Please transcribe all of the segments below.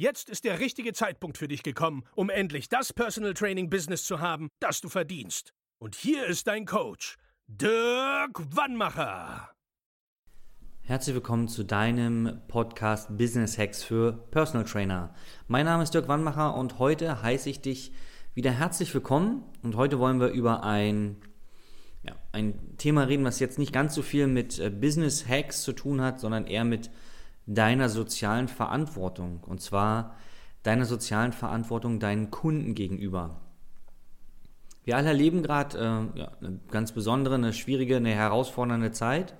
Jetzt ist der richtige Zeitpunkt für dich gekommen, um endlich das Personal Training Business zu haben, das du verdienst. Und hier ist dein Coach, Dirk Wannmacher. Herzlich willkommen zu deinem Podcast Business Hacks für Personal Trainer. Mein Name ist Dirk Wannmacher und heute heiße ich dich wieder herzlich willkommen. Und heute wollen wir über ein, ja, ein Thema reden, was jetzt nicht ganz so viel mit äh, Business Hacks zu tun hat, sondern eher mit deiner sozialen Verantwortung. Und zwar deiner sozialen Verantwortung deinen Kunden gegenüber. Wir alle erleben gerade äh, ja, eine ganz besondere, eine schwierige, eine herausfordernde Zeit,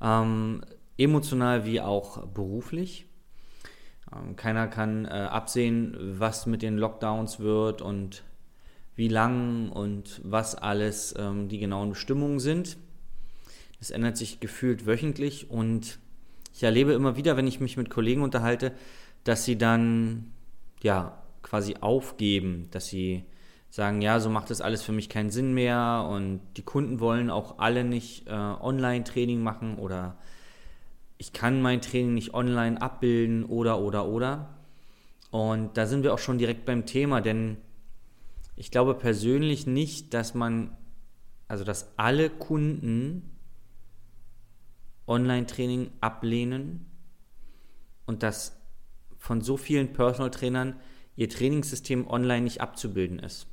ähm, emotional wie auch beruflich. Ähm, keiner kann äh, absehen, was mit den Lockdowns wird und wie lang und was alles ähm, die genauen Bestimmungen sind. Das ändert sich gefühlt wöchentlich und ich erlebe immer wieder, wenn ich mich mit Kollegen unterhalte, dass sie dann ja quasi aufgeben, dass sie sagen, ja, so macht das alles für mich keinen Sinn mehr und die Kunden wollen auch alle nicht äh, Online-Training machen oder ich kann mein Training nicht online abbilden oder oder oder. Und da sind wir auch schon direkt beim Thema, denn ich glaube persönlich nicht, dass man, also dass alle Kunden Online-Training ablehnen und dass von so vielen Personal Trainern ihr Trainingssystem online nicht abzubilden ist.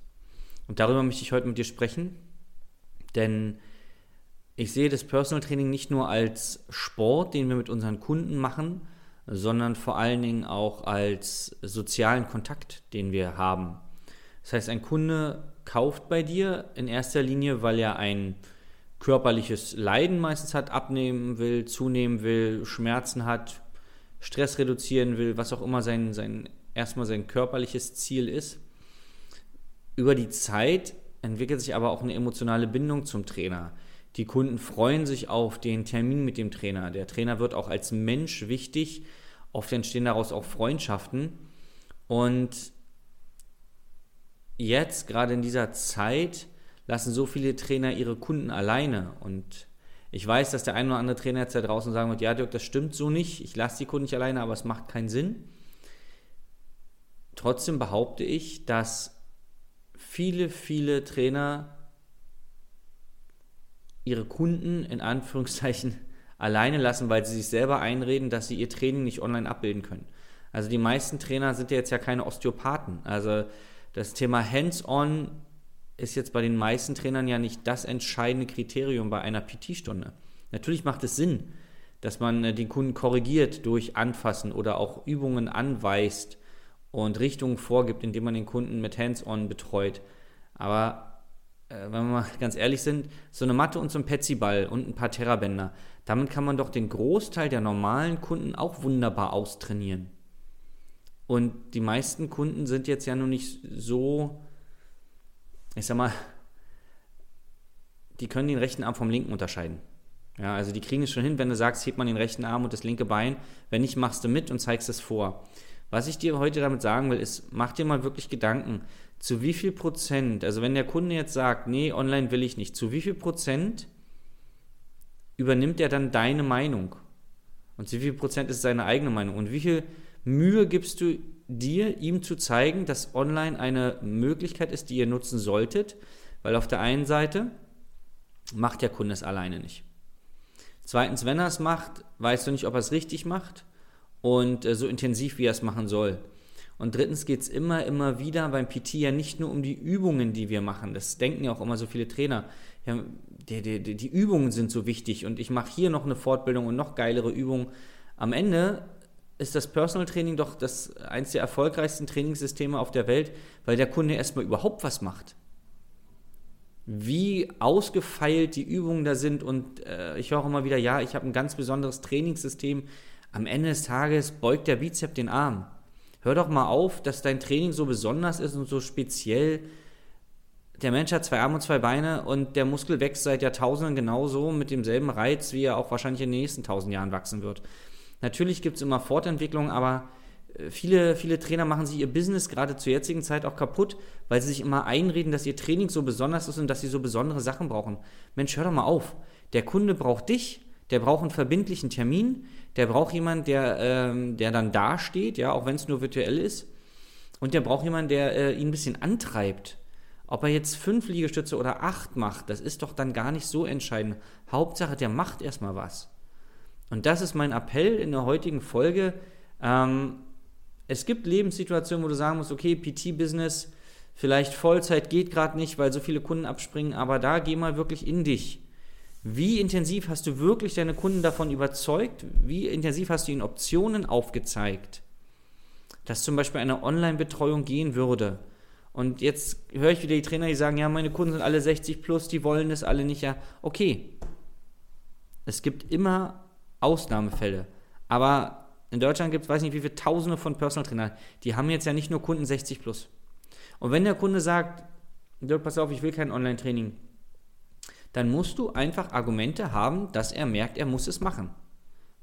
Und darüber möchte ich heute mit dir sprechen, denn ich sehe das Personal Training nicht nur als Sport, den wir mit unseren Kunden machen, sondern vor allen Dingen auch als sozialen Kontakt, den wir haben. Das heißt, ein Kunde kauft bei dir in erster Linie, weil er ein körperliches Leiden meistens hat, abnehmen will, zunehmen will, Schmerzen hat, Stress reduzieren will, was auch immer sein, sein erstmal sein körperliches Ziel ist. Über die Zeit entwickelt sich aber auch eine emotionale Bindung zum Trainer. Die Kunden freuen sich auf den Termin mit dem Trainer. Der Trainer wird auch als Mensch wichtig. Oft entstehen daraus auch Freundschaften. Und jetzt, gerade in dieser Zeit, lassen so viele Trainer ihre Kunden alleine. Und ich weiß, dass der ein oder andere Trainer jetzt da draußen sagen wird, ja Dirk, das stimmt so nicht, ich lasse die Kunden nicht alleine, aber es macht keinen Sinn. Trotzdem behaupte ich, dass viele, viele Trainer ihre Kunden in Anführungszeichen alleine lassen, weil sie sich selber einreden, dass sie ihr Training nicht online abbilden können. Also die meisten Trainer sind ja jetzt ja keine Osteopathen. Also das Thema Hands-on ist jetzt bei den meisten Trainern ja nicht das entscheidende Kriterium bei einer PT-Stunde. Natürlich macht es Sinn, dass man äh, den Kunden korrigiert durch Anfassen oder auch Übungen anweist und Richtungen vorgibt, indem man den Kunden mit Hands-on betreut. Aber äh, wenn wir mal ganz ehrlich sind, so eine Matte und so ein Petsy-Ball und ein paar Terrabänder, damit kann man doch den Großteil der normalen Kunden auch wunderbar austrainieren. Und die meisten Kunden sind jetzt ja noch nicht so ich sag mal, die können den rechten Arm vom linken unterscheiden. Ja, also die kriegen es schon hin, wenn du sagst, heb man den rechten Arm und das linke Bein. Wenn nicht, machst du mit und zeigst es vor. Was ich dir heute damit sagen will, ist, mach dir mal wirklich Gedanken, zu wie viel Prozent, also wenn der Kunde jetzt sagt, nee, online will ich nicht, zu wie viel Prozent übernimmt er dann deine Meinung? Und zu wie viel Prozent ist seine eigene Meinung? Und wie viel Mühe gibst du dir, ihm zu zeigen, dass online eine Möglichkeit ist, die ihr nutzen solltet, weil auf der einen Seite macht der Kunde es alleine nicht. Zweitens, wenn er es macht, weißt du nicht, ob er es richtig macht und äh, so intensiv, wie er es machen soll. Und drittens geht es immer, immer wieder beim PT ja nicht nur um die Übungen, die wir machen. Das denken ja auch immer so viele Trainer. Ja, die, die, die Übungen sind so wichtig und ich mache hier noch eine Fortbildung und noch geilere Übungen. Am Ende ist das Personal Training doch das eins der erfolgreichsten Trainingssysteme auf der Welt, weil der Kunde erstmal überhaupt was macht. Wie ausgefeilt die Übungen da sind und äh, ich höre immer wieder, ja, ich habe ein ganz besonderes Trainingssystem. Am Ende des Tages beugt der Bizep den Arm. Hör doch mal auf, dass dein Training so besonders ist und so speziell. Der Mensch hat zwei Arme und zwei Beine und der Muskel wächst seit Jahrtausenden genauso mit demselben Reiz, wie er auch wahrscheinlich in den nächsten tausend Jahren wachsen wird. Natürlich gibt es immer Fortentwicklung, aber äh, viele, viele Trainer machen sich ihr Business gerade zur jetzigen Zeit auch kaputt, weil sie sich immer einreden, dass ihr Training so besonders ist und dass sie so besondere Sachen brauchen. Mensch, hör doch mal auf. Der Kunde braucht dich, der braucht einen verbindlichen Termin, der braucht jemanden, der, ähm, der dann dasteht, ja, auch wenn es nur virtuell ist. Und der braucht jemanden, der äh, ihn ein bisschen antreibt. Ob er jetzt fünf Liegestütze oder acht macht, das ist doch dann gar nicht so entscheidend. Hauptsache, der macht erstmal was. Und das ist mein Appell in der heutigen Folge. Ähm, es gibt Lebenssituationen, wo du sagen musst, okay, PT-Business, vielleicht Vollzeit geht gerade nicht, weil so viele Kunden abspringen, aber da geh mal wirklich in dich. Wie intensiv hast du wirklich deine Kunden davon überzeugt? Wie intensiv hast du ihnen Optionen aufgezeigt, dass zum Beispiel eine Online-Betreuung gehen würde? Und jetzt höre ich wieder die Trainer, die sagen, ja, meine Kunden sind alle 60 plus, die wollen das alle nicht. Ja, okay. Es gibt immer Ausnahmefälle. Aber in Deutschland gibt es, weiß nicht wie viele Tausende von Personal Trainern. Die haben jetzt ja nicht nur Kunden 60 plus. Und wenn der Kunde sagt, Dirk, pass auf, ich will kein Online-Training, dann musst du einfach Argumente haben, dass er merkt, er muss es machen.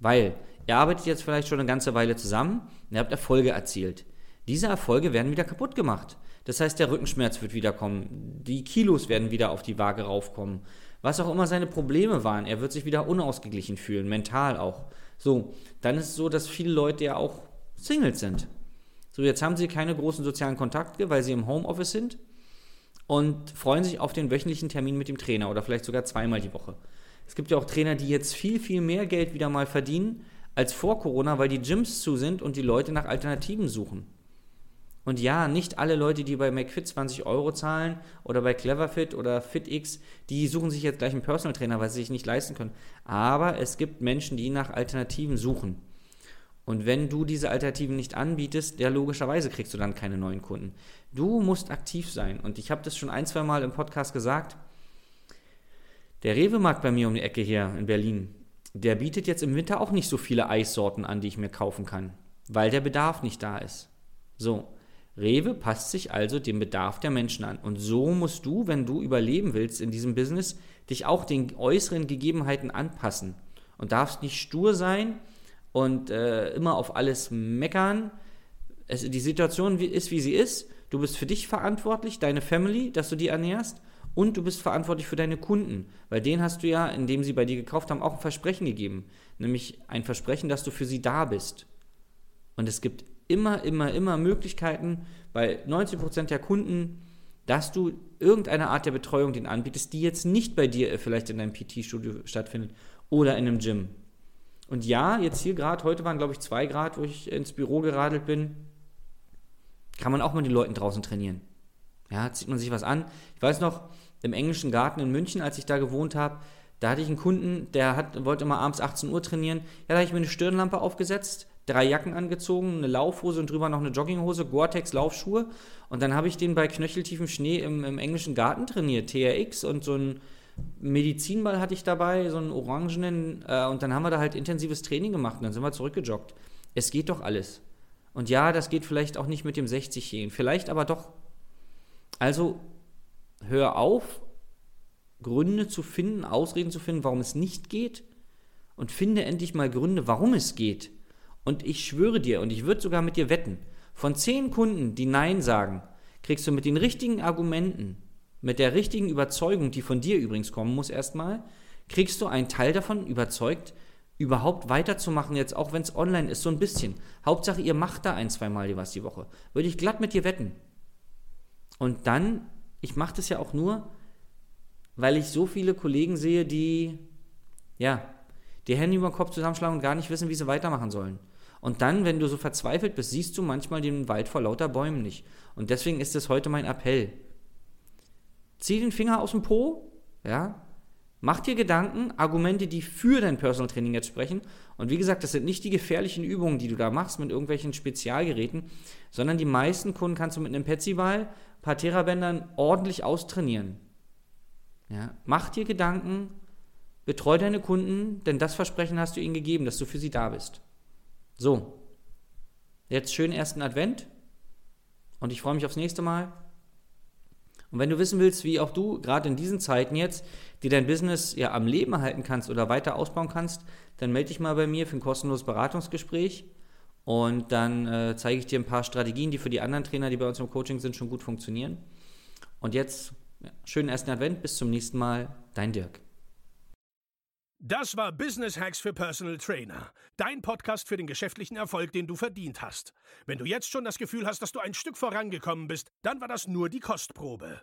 Weil er arbeitet jetzt vielleicht schon eine ganze Weile zusammen und ihr habt Erfolge erzielt. Diese Erfolge werden wieder kaputt gemacht. Das heißt, der Rückenschmerz wird wiederkommen, die Kilos werden wieder auf die Waage raufkommen. Was auch immer seine Probleme waren, er wird sich wieder unausgeglichen fühlen, mental auch. So, dann ist es so, dass viele Leute ja auch Singles sind. So, jetzt haben sie keine großen sozialen Kontakte, weil sie im Homeoffice sind und freuen sich auf den wöchentlichen Termin mit dem Trainer oder vielleicht sogar zweimal die Woche. Es gibt ja auch Trainer, die jetzt viel, viel mehr Geld wieder mal verdienen als vor Corona, weil die Gyms zu sind und die Leute nach Alternativen suchen. Und ja, nicht alle Leute, die bei McFit 20 Euro zahlen oder bei Cleverfit oder FitX, die suchen sich jetzt gleich einen Personal Trainer, weil sie sich nicht leisten können. Aber es gibt Menschen, die nach Alternativen suchen. Und wenn du diese Alternativen nicht anbietest, ja, logischerweise kriegst du dann keine neuen Kunden. Du musst aktiv sein. Und ich habe das schon ein, zwei Mal im Podcast gesagt. Der Rewe-Markt bei mir um die Ecke hier in Berlin, der bietet jetzt im Winter auch nicht so viele Eissorten an, die ich mir kaufen kann, weil der Bedarf nicht da ist. So, Rewe passt sich also dem Bedarf der Menschen an. Und so musst du, wenn du überleben willst in diesem Business, dich auch den äußeren Gegebenheiten anpassen. Und darfst nicht stur sein und äh, immer auf alles meckern. Es, die Situation ist, wie sie ist. Du bist für dich verantwortlich, deine Family, dass du die ernährst. Und du bist verantwortlich für deine Kunden, weil denen hast du ja, indem sie bei dir gekauft haben, auch ein Versprechen gegeben. Nämlich ein Versprechen, dass du für sie da bist. Und es gibt immer, immer, immer Möglichkeiten bei 90% der Kunden, dass du irgendeine Art der Betreuung den anbietest, die jetzt nicht bei dir vielleicht in deinem PT-Studio stattfindet oder in einem Gym. Und ja, jetzt hier gerade, heute waren glaube ich zwei Grad, wo ich ins Büro geradelt bin, kann man auch mal die Leuten draußen trainieren. Ja, zieht man sich was an. Ich weiß noch, im englischen Garten in München, als ich da gewohnt habe, da hatte ich einen Kunden, der hat, wollte immer abends 18 Uhr trainieren. Ja, da habe ich mir eine Stirnlampe aufgesetzt, drei Jacken angezogen, eine Laufhose und drüber noch eine Jogginghose, Gore-Tex Laufschuhe. Und dann habe ich den bei knöcheltiefem Schnee im, im englischen Garten trainiert, TRX und so ein Medizinball hatte ich dabei, so einen orangenen. Äh, und dann haben wir da halt intensives Training gemacht und dann sind wir zurückgejoggt. Es geht doch alles. Und ja, das geht vielleicht auch nicht mit dem 60 gehen, vielleicht aber doch. Also hör auf, Gründe zu finden, Ausreden zu finden, warum es nicht geht und finde endlich mal Gründe, warum es geht. Und ich schwöre dir, und ich würde sogar mit dir wetten, von zehn Kunden, die Nein sagen, kriegst du mit den richtigen Argumenten, mit der richtigen Überzeugung, die von dir übrigens kommen muss erstmal, kriegst du einen Teil davon überzeugt, überhaupt weiterzumachen, jetzt auch wenn es online ist, so ein bisschen. Hauptsache, ihr macht da ein, zweimal was die Woche. Würde ich glatt mit dir wetten. Und dann, ich mache das ja auch nur, weil ich so viele Kollegen sehe, die, ja, die Hände über den Kopf zusammenschlagen und gar nicht wissen, wie sie weitermachen sollen. Und dann, wenn du so verzweifelt bist, siehst du manchmal den Wald vor lauter Bäumen nicht. Und deswegen ist es heute mein Appell. Zieh den Finger aus dem Po, ja, mach dir Gedanken, Argumente, die für dein Personal Training jetzt sprechen. Und wie gesagt, das sind nicht die gefährlichen Übungen, die du da machst mit irgendwelchen Spezialgeräten, sondern die meisten Kunden kannst du mit einem Petsyball, paar Therabändern ordentlich austrainieren. Ja, mach dir Gedanken, betreu deine Kunden, denn das Versprechen hast du ihnen gegeben, dass du für sie da bist. So. jetzt schönen ersten Advent und ich freue mich aufs nächste Mal. Und wenn du wissen willst, wie auch du gerade in diesen Zeiten jetzt, die dein Business ja am Leben halten kannst oder weiter ausbauen kannst, dann melde dich mal bei mir für ein kostenloses Beratungsgespräch und dann äh, zeige ich dir ein paar Strategien, die für die anderen Trainer, die bei uns im Coaching sind, schon gut funktionieren. Und jetzt ja, schönen ersten Advent, bis zum nächsten Mal, dein Dirk. Das war Business Hacks für Personal Trainer. Dein Podcast für den geschäftlichen Erfolg, den du verdient hast. Wenn du jetzt schon das Gefühl hast, dass du ein Stück vorangekommen bist, dann war das nur die Kostprobe.